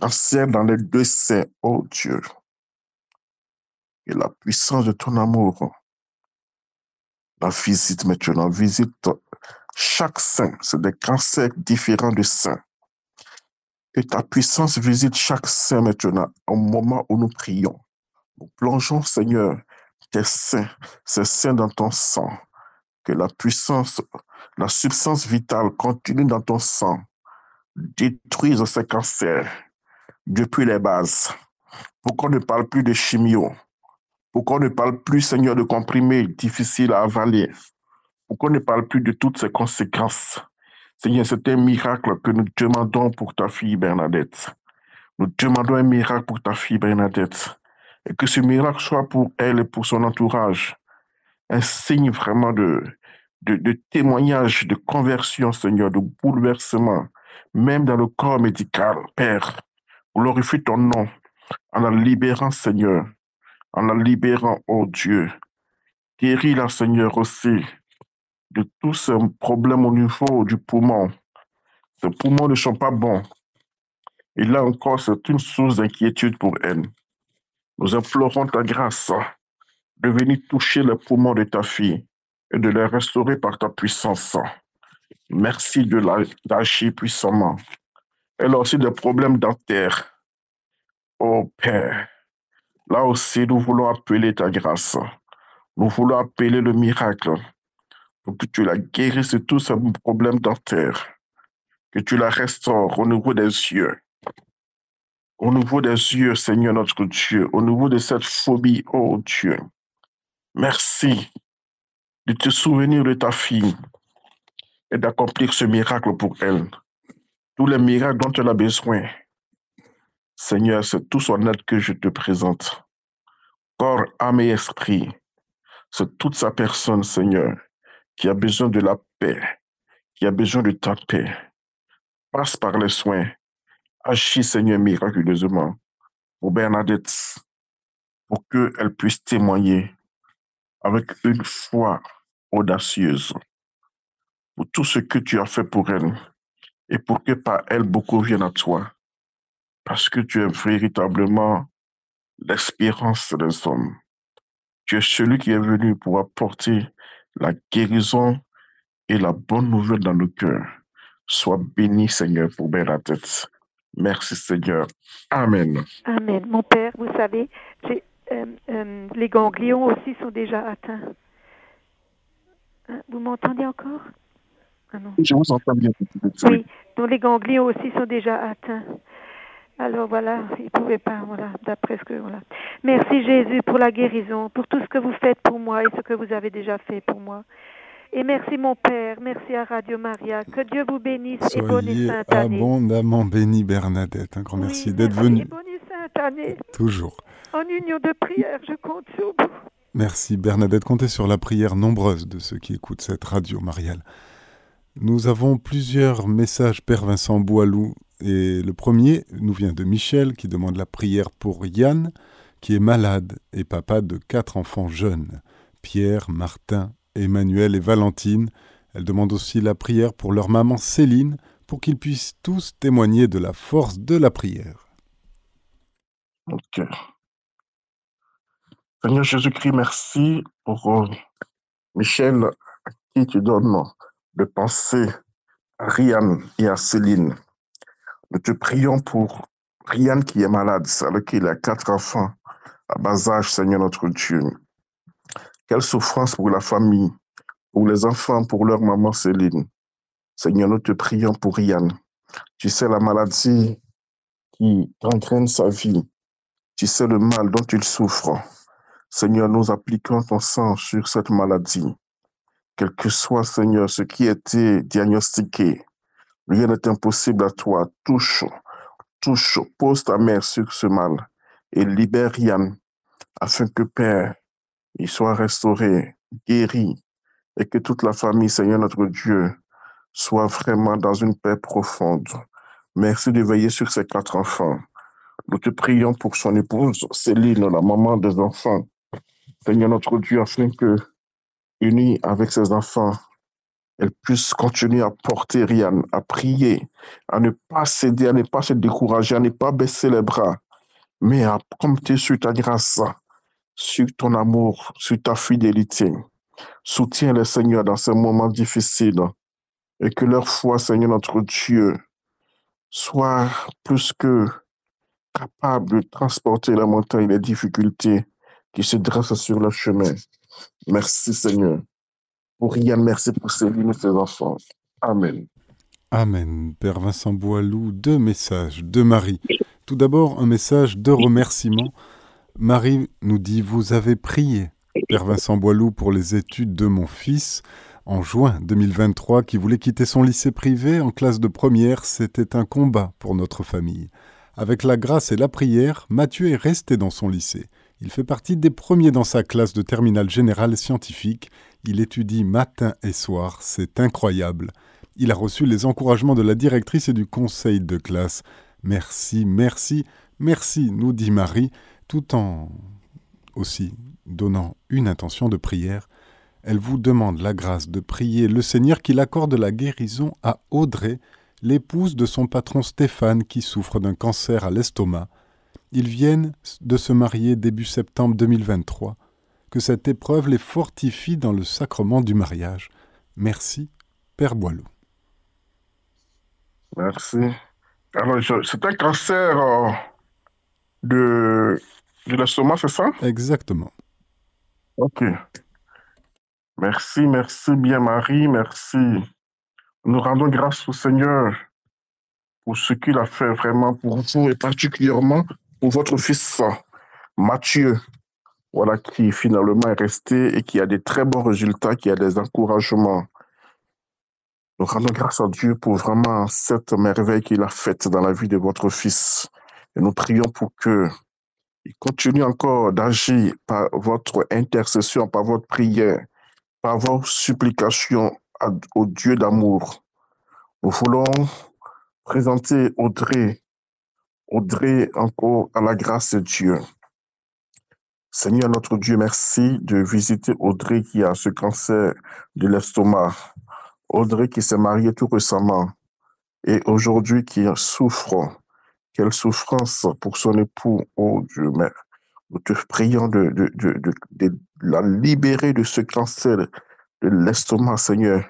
[SPEAKER 2] Cancer dans les deux seins, oh Dieu. Et la puissance de ton amour la visite maintenant, visite chaque sein, c'est des cancers différents de sein. Et ta puissance visite chaque sein maintenant, au moment où nous prions. Nous plongeons, Seigneur, tes seins, ces seins dans ton sang. Que la puissance, la substance vitale continue dans ton sang. Détruise ces cancers depuis les bases. Pourquoi ne parle plus de chimio? Pourquoi ne parle plus, Seigneur, de comprimés difficiles à avaler Pourquoi ne parle plus de toutes ces conséquences Seigneur, c'est un miracle que nous demandons pour ta fille Bernadette. Nous demandons un miracle pour ta fille Bernadette. Et que ce miracle soit pour elle et pour son entourage un signe vraiment de, témoignage, de conversion, Seigneur, de bouleversement, même dans le corps médical. Père, glorifie ton nom en la libérant, Seigneur, en la libérant, oh Dieu. Guéris-la, Seigneur, aussi de tous ces problèmes au niveau du poumon. Ces poumons ne sont pas bons. Et là encore, c'est une source d'inquiétude pour elle. Nous implorons ta grâce de venir toucher les poumons de ta fille et de les restaurer par ta puissance. Merci de l'agir puissamment. Elle a aussi des problèmes dentaires. Oh Père, Là aussi, nous voulons appeler ta grâce. Nous voulons appeler le miracle pour que tu la guérisses de tous ces problèmes dentaires, que tu la restaures au niveau des yeux. Au niveau des yeux, Seigneur notre Dieu, au niveau de cette phobie, oh Dieu. Merci de te souvenir de ta fille et d'accomplir ce miracle pour elle. Tous les miracles dont elle a besoin, Seigneur, c'est tout son aide que je te présente. Corps, âme et esprit, c'est toute sa personne, Seigneur, qui a besoin de la paix, qui a besoin de ta paix. Passe par les soins. Agis, Seigneur, miraculeusement pour Bernadette, pour qu'elle puisse témoigner avec une foi audacieuse pour tout ce que tu as fait pour elle et pour que par elle beaucoup viennent à toi parce que tu es véritablement l'espérance des hommes. Tu es celui qui est venu pour apporter la guérison et la bonne nouvelle dans nos cœurs. Sois béni, Seigneur, pour Bernadette. Merci, Seigneur. Amen.
[SPEAKER 6] Amen. Mon Père, vous savez, euh, euh, les ganglions aussi sont déjà atteints. Hein, vous m'entendez encore?
[SPEAKER 2] Ah Je vous entends bien.
[SPEAKER 6] Oui, donc les ganglions aussi sont déjà atteints. Alors voilà, il ne pouvait pas, voilà, d'après ce que, voilà. Merci Jésus pour la guérison, pour tout ce que vous faites pour moi et ce que vous avez déjà fait pour moi. Et merci mon Père, merci à Radio Maria. Que Dieu vous bénisse
[SPEAKER 1] et bonne et sainte année. abondamment béni Bernadette. Un grand merci d'être venue.
[SPEAKER 6] Et bonne et sainte année.
[SPEAKER 1] Toujours.
[SPEAKER 6] En union de prière, je compte sur vous.
[SPEAKER 1] Merci Bernadette. Comptez sur la prière nombreuse de ceux qui écoutent cette radio mariale. Nous avons plusieurs messages, Père Vincent Boilou, et le premier nous vient de Michel qui demande la prière pour Yann, qui est malade et papa de quatre enfants jeunes, Pierre, Martin, Emmanuel et Valentine. Elle demande aussi la prière pour leur maman Céline, pour qu'ils puissent tous témoigner de la force de la prière.
[SPEAKER 2] Ok. Seigneur Jésus-Christ, merci pour euh, Michel, à qui tu donnes de penser à Rian et à Céline. Nous te prions pour Rian qui est malade, alors qu'il a quatre enfants à bas âge, Seigneur notre Dieu. Quelle souffrance pour la famille, pour les enfants, pour leur maman Céline. Seigneur, nous te prions pour Rian. Tu sais la maladie qui entraîne sa vie. Tu sais le mal dont il souffre. Seigneur, nous appliquons ton sang sur cette maladie. Quel que soit, Seigneur, ce qui a été diagnostiqué, rien n'est impossible à toi. Touche, touche, pose ta main sur ce mal et libère Yann afin que Père, il soit restauré, guéri, et que toute la famille, Seigneur notre Dieu, soit vraiment dans une paix profonde. Merci de veiller sur ces quatre enfants. Nous te prions pour son épouse, Céline, la maman des enfants. Seigneur notre Dieu, afin que, unie avec ses enfants, elle puisse continuer à porter Rian, à prier, à ne pas céder, à ne pas se décourager, à ne pas baisser les bras, mais à compter sur ta grâce, sur ton amour, sur ta fidélité. Soutiens les Seigneur dans ces moments difficiles et que leur foi, Seigneur notre Dieu, soit plus que capable de transporter la montagne, les difficultés qui se dressent sur le chemin. Merci Seigneur. Pour rien, merci pour Céline et ses enfants. Amen.
[SPEAKER 1] Amen. Père Vincent Boilou, deux messages de Marie. Tout d'abord, un message de remerciement. Marie nous dit Vous avez prié, Père Vincent Boilou, pour les études de mon fils. En juin 2023, qui voulait quitter son lycée privé en classe de première, c'était un combat pour notre famille. Avec la grâce et la prière, Mathieu est resté dans son lycée. Il fait partie des premiers dans sa classe de terminale générale scientifique. Il étudie matin et soir, c'est incroyable. Il a reçu les encouragements de la directrice et du conseil de classe. Merci, merci, merci, nous dit Marie, tout en aussi donnant une intention de prière. Elle vous demande la grâce de prier le Seigneur qu'il accorde la guérison à Audrey, l'épouse de son patron Stéphane qui souffre d'un cancer à l'estomac. Ils viennent de se marier début septembre 2023. Que cette épreuve les fortifie dans le sacrement du mariage. Merci, Père Boileau.
[SPEAKER 2] Merci. Alors, c'est un cancer euh, de, de l'estomac, c'est ça?
[SPEAKER 1] Exactement.
[SPEAKER 2] Ok. Merci, merci bien Marie, merci. Nous rendons grâce au Seigneur pour ce qu'il a fait vraiment pour vous et particulièrement pour votre fils Mathieu, voilà, qui finalement est resté et qui a des très bons résultats, qui a des encouragements. Nous rendons grâce à Dieu pour vraiment cette merveille qu'il a faite dans la vie de votre fils. Et nous prions pour que il continue encore d'agir par votre intercession, par votre prière, par vos supplications au Dieu d'amour. Nous voulons présenter Audrey, Audrey encore à la grâce de Dieu. Seigneur notre Dieu, merci de visiter Audrey qui a ce cancer de l'estomac. Audrey qui s'est mariée tout récemment et aujourd'hui qui souffre quelle souffrance pour son époux, oh Dieu, Nous te prions de, la libérer de ce cancer de l'estomac, Seigneur.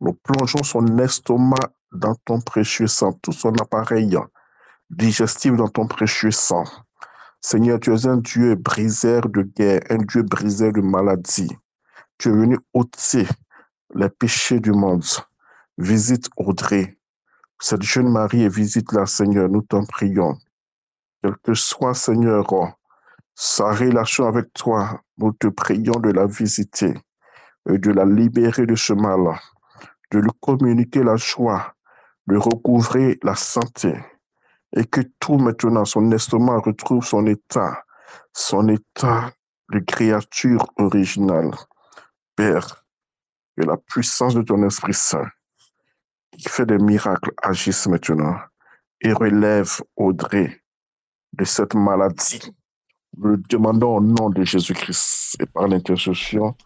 [SPEAKER 2] Nous plongeons son estomac dans ton précieux sang, tout son appareil digestif dans ton précieux sang. Seigneur, tu es un Dieu briseur de guerre, un Dieu briseur de maladie. Tu es venu ôter les péchés du monde. Visite Audrey, cette jeune Marie, et visite-la, Seigneur, nous t'en prions. Quel que soit, Seigneur, sa relation avec toi, nous te prions de la visiter et de la libérer de ce mal, de lui communiquer la joie, de recouvrer la santé et que tout maintenant, son estomac retrouve son état, son état de créature originale. Père, que la puissance de ton Esprit Saint, qui fait des miracles, agisse maintenant et relève Audrey de cette maladie. Nous le demandons au nom de Jésus-Christ et par l'intercession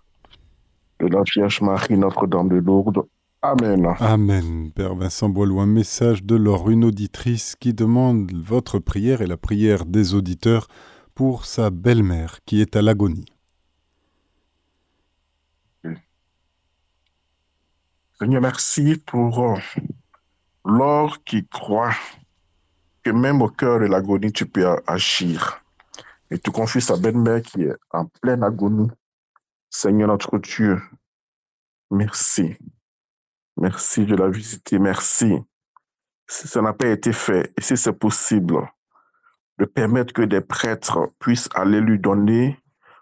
[SPEAKER 2] de la Vierge Marie, Notre-Dame de Lourdes. Amen.
[SPEAKER 1] Amen. Père Vincent Boileau, un message de Laure, une auditrice qui demande votre prière et la prière des auditeurs pour sa belle-mère qui est à l'agonie.
[SPEAKER 2] Seigneur, merci pour euh, Laure qui croit que même au cœur de l'agonie, tu peux agir. Et tu confies sa belle-mère qui est en pleine agonie. Seigneur notre Dieu, merci. Merci de la visiter. Merci. Si ça n'a pas été fait, et si c'est possible, de permettre que des prêtres puissent aller lui donner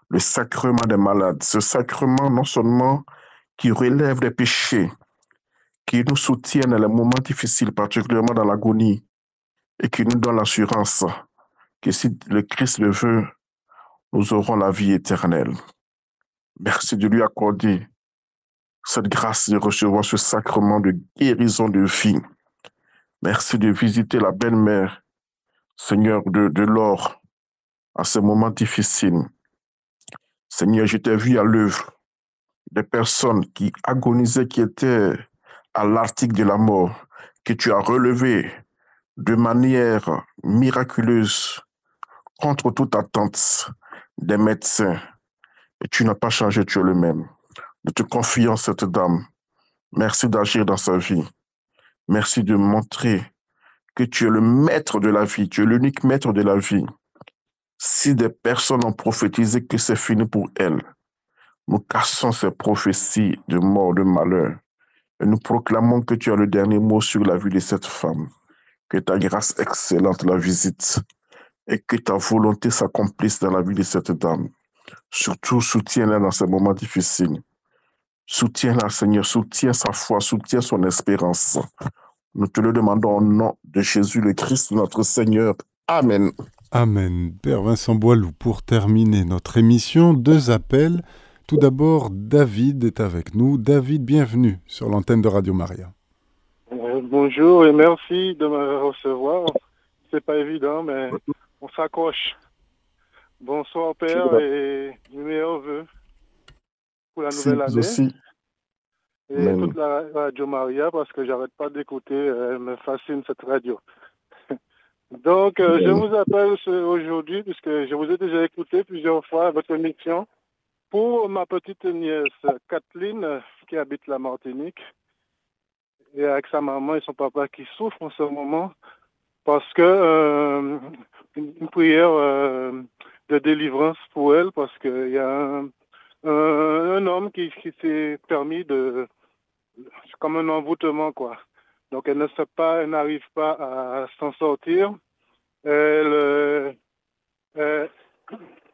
[SPEAKER 2] le sacrement des malades. Ce sacrement, non seulement qui relève des péchés, qui nous soutiennent dans les moments difficiles, particulièrement dans l'agonie, et qui nous donne l'assurance que si le Christ le veut, nous aurons la vie éternelle. Merci de lui accorder cette grâce de recevoir ce sacrement de guérison de vie. Merci de visiter la belle-mère, Seigneur, de, l'or, à ce moment difficile. Seigneur, je t'ai vu à l'œuvre des personnes qui agonisaient, qui étaient à l'article de la mort, que tu as relevé de manière miraculeuse contre toute attente des médecins. Et tu n'as pas changé, tu es le même. Nous te confions cette dame. Merci d'agir dans sa vie. Merci de montrer que tu es le maître de la vie, tu es l'unique maître de la vie. Si des personnes ont prophétisé que c'est fini pour elles, nous cassons ces prophéties de mort, de malheur. Et nous proclamons que tu as le dernier mot sur la vie de cette femme. Que ta grâce excellente la visite et que ta volonté s'accomplisse dans la vie de cette dame. Surtout, soutiens-la dans ces moments difficiles. Soutiens-la, Seigneur, soutiens sa foi, soutiens son espérance. Nous te le demandons au nom de Jésus le Christ, notre Seigneur. Amen.
[SPEAKER 1] Amen. Père Vincent Boilou, pour terminer notre émission, deux appels. Tout d'abord, David est avec nous. David, bienvenue sur l'antenne de Radio Maria.
[SPEAKER 7] Euh, bonjour et merci de me recevoir. C'est pas évident, mais on s'accroche. Bonsoir Père et meilleurs vœux pour la nouvelle année. Et toute la Radio Maria parce que j'arrête pas d'écouter, elle me fascine cette radio. Donc, euh, je vous appelle aujourd'hui puisque je vous ai déjà écouté plusieurs fois à votre émission pour ma petite nièce Kathleen qui habite la Martinique et avec sa maman et son papa qui souffrent en ce moment parce que euh, une, prière euh, de délivrance pour elle parce qu'il y a un, un, homme qui, qui s'est permis de comme un envoûtement quoi. Donc elle ne sait pas, elle n'arrive pas à s'en sortir. Elle, euh,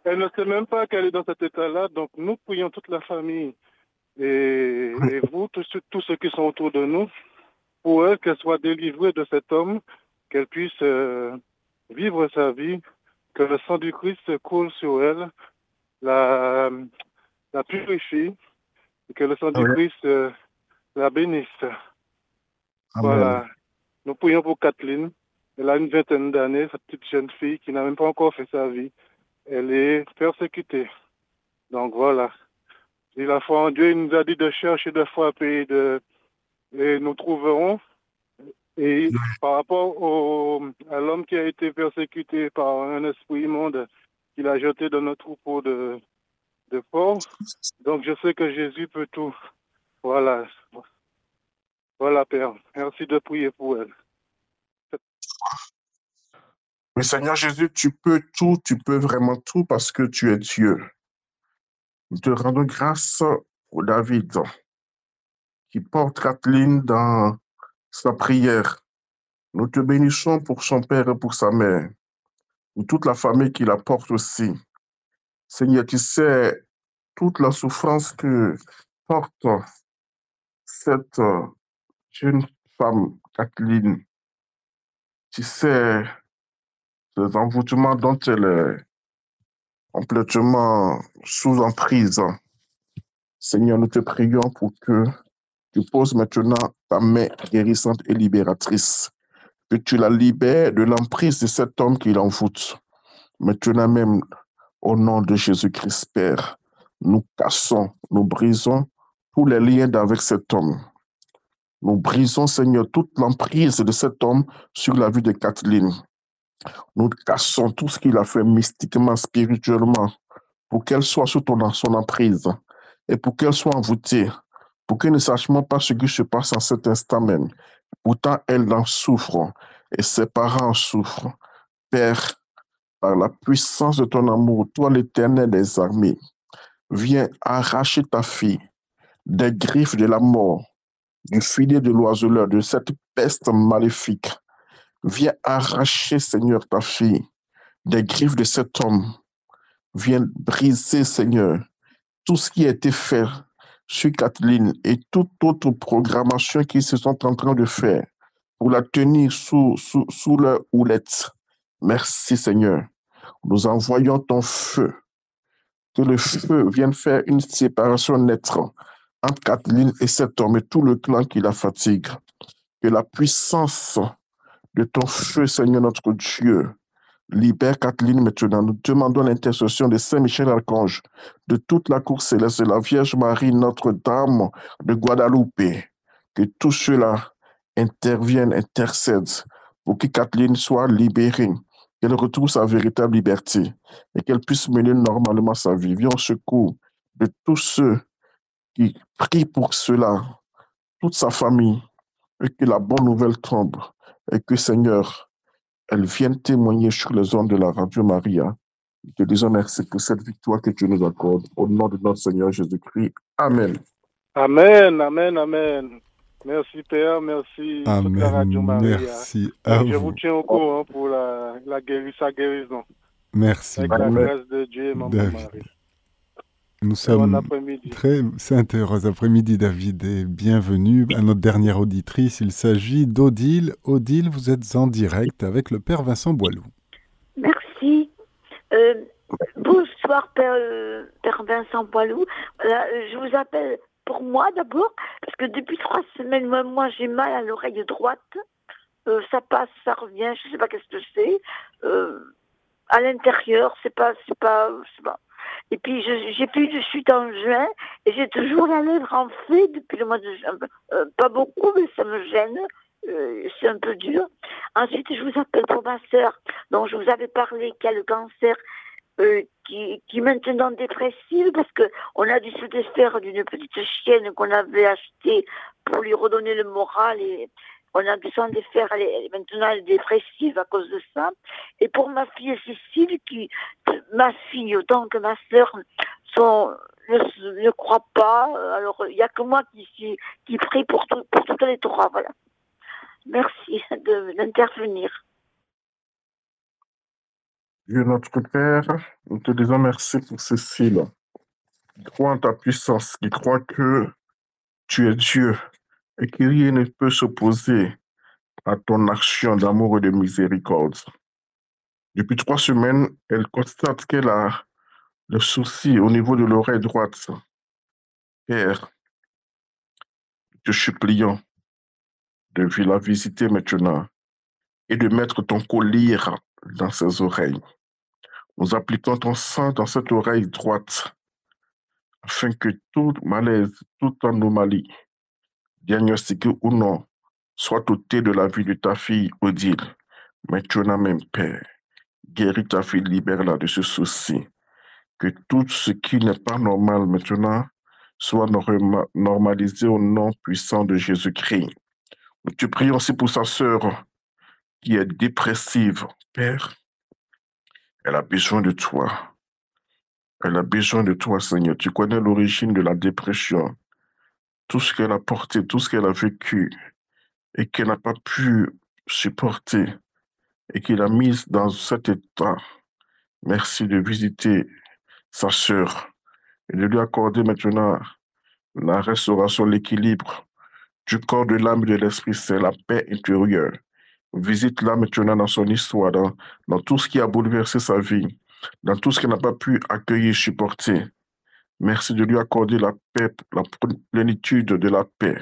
[SPEAKER 7] elle ne sait même pas qu'elle est dans cet état-là. Donc, nous prions toute la famille et, vous, tous, ceux qui sont autour de nous, pour elle, qu'elle soit délivrée de cet homme, qu'elle puisse euh, vivre sa vie, que le sang du Christ coule sur elle, la, la purifie, et que le sang du Christ euh, la bénisse. Voilà. Nous prions pour Kathleen. Elle a une vingtaine d'années, cette petite jeune fille qui n'a même pas encore fait sa vie elle est persécutée. Donc voilà. Et la foi en Dieu, il nous a dit de chercher, de frapper, de, et nous trouverons. Et par rapport au, à l'homme qui a été persécuté par un esprit immonde qu'il a jeté dans notre troupeau de, Donc, je sais que Jésus peut tout. Voilà. Voilà, Père. Merci de prier pour elle.
[SPEAKER 2] Oui, Seigneur Jésus, tu peux tout, tu peux vraiment tout parce que tu es Dieu. Nous te rendons grâce pour David qui porte Kathleen dans sa prière. Nous te bénissons pour son père et pour sa mère, pour toute la famille qui la porte aussi. Seigneur, tu sais toute la souffrance que porte cette jeune femme, Kathleen. Tu sais les envoûtements dont elle est complètement sous emprise. Seigneur, nous te prions pour que tu poses maintenant ta main guérissante et libératrice, que tu la libères de l'emprise de cet homme qui l'envoûte. Maintenant même, au nom de Jésus-Christ, Père, nous cassons, nous brisons tous les liens avec cet homme. Nous brisons, Seigneur, toute l'emprise de cet homme sur la vie de Kathleen. Nous cassons tout ce qu'il a fait mystiquement, spirituellement, pour qu'elle soit sous ton, son emprise et pour qu'elle soit envoûtée, pour qu'elle ne sache même pas ce qui se passe en cet instant même. Pourtant, elle en souffre et ses parents en souffrent. Père, par la puissance de ton amour, toi l'éternel des armées, viens arracher ta fille des griffes de la mort, du filet de l'oiseleur, de cette peste maléfique Viens arracher, Seigneur, ta fille des griffes de cet homme. Viens briser, Seigneur, tout ce qui a été fait sur Kathleen et toute autre programmation qu'ils se sont en train de faire pour la tenir sous, sous, sous leur houlette. Merci, Seigneur. Nous envoyons ton feu. Que le feu vienne faire une séparation nette entre Kathleen et cet homme et tout le clan qui la fatigue. Que la puissance de ton feu, Seigneur notre Dieu. Libère Kathleen maintenant. Nous demandons l'intercession de Saint Michel Archange, de toute la cour céleste, de la Vierge Marie, Notre-Dame de Guadalupe. Que tout cela intervienne, intercède pour que Kathleen soit libérée, qu'elle retrouve sa véritable liberté et qu'elle puisse mener normalement sa vie. Viens au secours de tous ceux qui prient pour cela, toute sa famille, et que la bonne nouvelle tombe et que Seigneur, elle vienne témoigner sur les ondes de la radio Maria. Je te disons merci pour cette victoire que tu nous accordes. Au nom de notre Seigneur Jésus-Christ. Amen.
[SPEAKER 7] Amen, amen, amen. Merci Père, merci
[SPEAKER 1] amen,
[SPEAKER 7] la radio Maria.
[SPEAKER 1] Merci à
[SPEAKER 7] Je
[SPEAKER 1] vous.
[SPEAKER 7] vous tiens au courant pour la, la guérison, sa guérison.
[SPEAKER 1] Merci.
[SPEAKER 7] Avec la grâce de Dieu maman
[SPEAKER 1] David.
[SPEAKER 7] Marie.
[SPEAKER 1] Nous
[SPEAKER 7] Bon
[SPEAKER 1] sommes
[SPEAKER 7] après-midi.
[SPEAKER 1] très saint heureux après-midi, David, et bienvenue à notre dernière auditrice. Il s'agit d'Odile. Odile, vous êtes en direct avec le Père Vincent Boileau.
[SPEAKER 8] Merci. Euh, bonsoir, Père, euh, Père Vincent Boilou. Voilà, euh, je vous appelle pour moi d'abord, parce que depuis trois semaines, moi, j'ai mal à l'oreille droite. Euh, ça passe, ça revient, je sais pas qu'est-ce que c'est. Euh, à l'intérieur, c'est pas, c'est pas, pas. Et puis, j'ai plus de chute en juin, et j'ai toujours la lèvre en fait depuis le mois de juin. Euh, pas beaucoup, mais ça me gêne. C'est un peu dur. Ensuite, je vous appelle pour ma sœur, dont je vous avais parlé, qui a le cancer, qui, qui est maintenant dépressive, parce que on a dû se défaire d'une petite chienne qu'on avait achetée pour lui redonner le moral, et on a dû s'en défaire. Elle est, maintenant est dépressive à cause de ça. Et pour ma fille Cécile, qui, ma fille autant que ma sœur, sont, ne, ne croient pas. Alors, il n'y a que moi qui, qui prie pour, tout- pour toutes les trois. Voilà. Merci d'intervenir.
[SPEAKER 2] Dieu notre Père, nous te disons merci pour Cécile, qui croit en ta puissance, qui croit que tu es Dieu et que rien ne peut s'opposer à ton action d'amour et de miséricorde. Depuis trois semaines, elle constate qu'elle a le souci au niveau de l'oreille droite. Père, te supplions de la visiter maintenant et de mettre ton collier dans ses oreilles. Nous appliquons ton sang dans cette oreille droite afin que tout malaise, toute anomalie, diagnostiquée ou non, soit ôtée de la vie de ta fille Odile. Maintenant même, Père, guéris ta fille, libère-la de ce souci. Que tout ce qui n'est pas normal maintenant soit normalisé au nom puissant de Jésus-Christ. Nous te prions aussi pour sa sœur qui est dépressive. Père, elle a besoin de toi. Elle a besoin de toi, Seigneur. Tu connais l'origine de la dépression, tout ce qu'elle a porté, tout ce qu'elle a vécu et qu'elle n'a pas pu supporter et qu'il a mise dans cet état. Merci de visiter sa sœur et de lui accorder maintenant la restauration, l'équilibre du corps, de l'âme et de l'esprit. C'est la paix intérieure. Visite-la maintenant dans son histoire, dans, dans tout ce qui a bouleversé sa vie, dans tout ce qu'elle n'a pas pu accueillir, supporter. Merci de lui accorder la paix, la plénitude de la paix.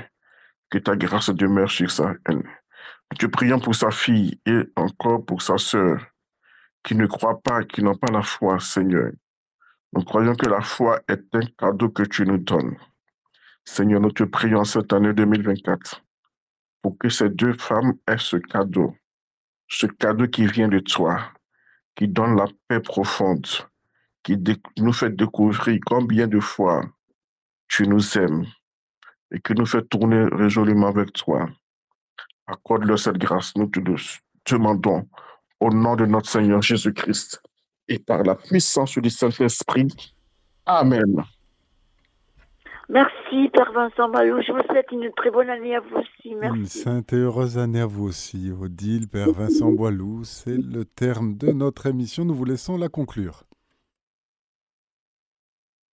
[SPEAKER 2] Que ta grâce demeure sur sa haine. Nous te prions pour sa fille et encore pour sa sœur qui ne croient pas, qui n'ont pas la foi, Seigneur. Nous croyons que la foi est un cadeau que tu nous donnes. Seigneur, nous te prions cette année 2024 pour que ces deux femmes aient ce cadeau, ce cadeau qui vient de toi, qui donne la paix profonde, qui nous fait découvrir combien de fois tu nous aimes et qui nous fait tourner résolument avec toi. Accorde-leur cette grâce, nous te demandons au nom de notre Seigneur Jésus-Christ et par la puissance du Saint-Esprit. Amen.
[SPEAKER 8] Merci, Père Vincent Malou. Je vous souhaite une très bonne année à vous aussi. Merci.
[SPEAKER 1] Une sainte et heureuse année à vous aussi, Odile, Père Vincent Boilou. C'est le terme de notre émission. Nous vous laissons la conclure.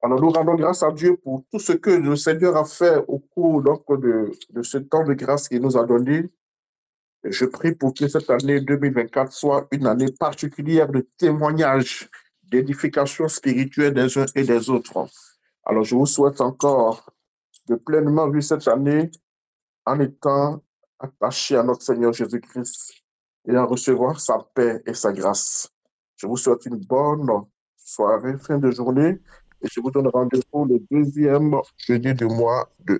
[SPEAKER 2] Alors nous rendons grâce à Dieu pour tout ce que le Seigneur a fait au cours donc, de, de ce temps de grâce qu'il nous a donné. Et je prie pour que cette année 2024 soit une année particulière de témoignage, d'édification spirituelle des uns et des autres. Alors, je vous souhaite encore de pleinement vivre cette année en étant attaché à notre Seigneur Jésus-Christ et à recevoir sa paix et sa grâce. Je vous souhaite une bonne soirée, fin de journée, et je vous donne rendez-vous le deuxième jeudi du mois de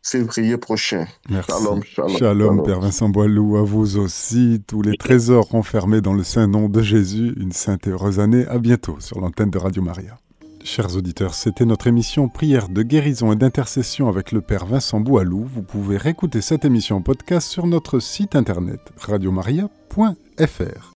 [SPEAKER 2] février prochain.
[SPEAKER 1] Merci. Shalom, shalom, shalom, Père Vincent Boilou, à vous aussi. Tous les trésors renfermés dans le saint nom de Jésus. Une sainte et heureuse année. À bientôt sur l'antenne de Radio Maria. Chers auditeurs, c'était notre émission Prière de guérison et d'intercession avec le Père Vincent Boalou. Vous pouvez réécouter cette émission en podcast sur notre site internet radiomaria.fr.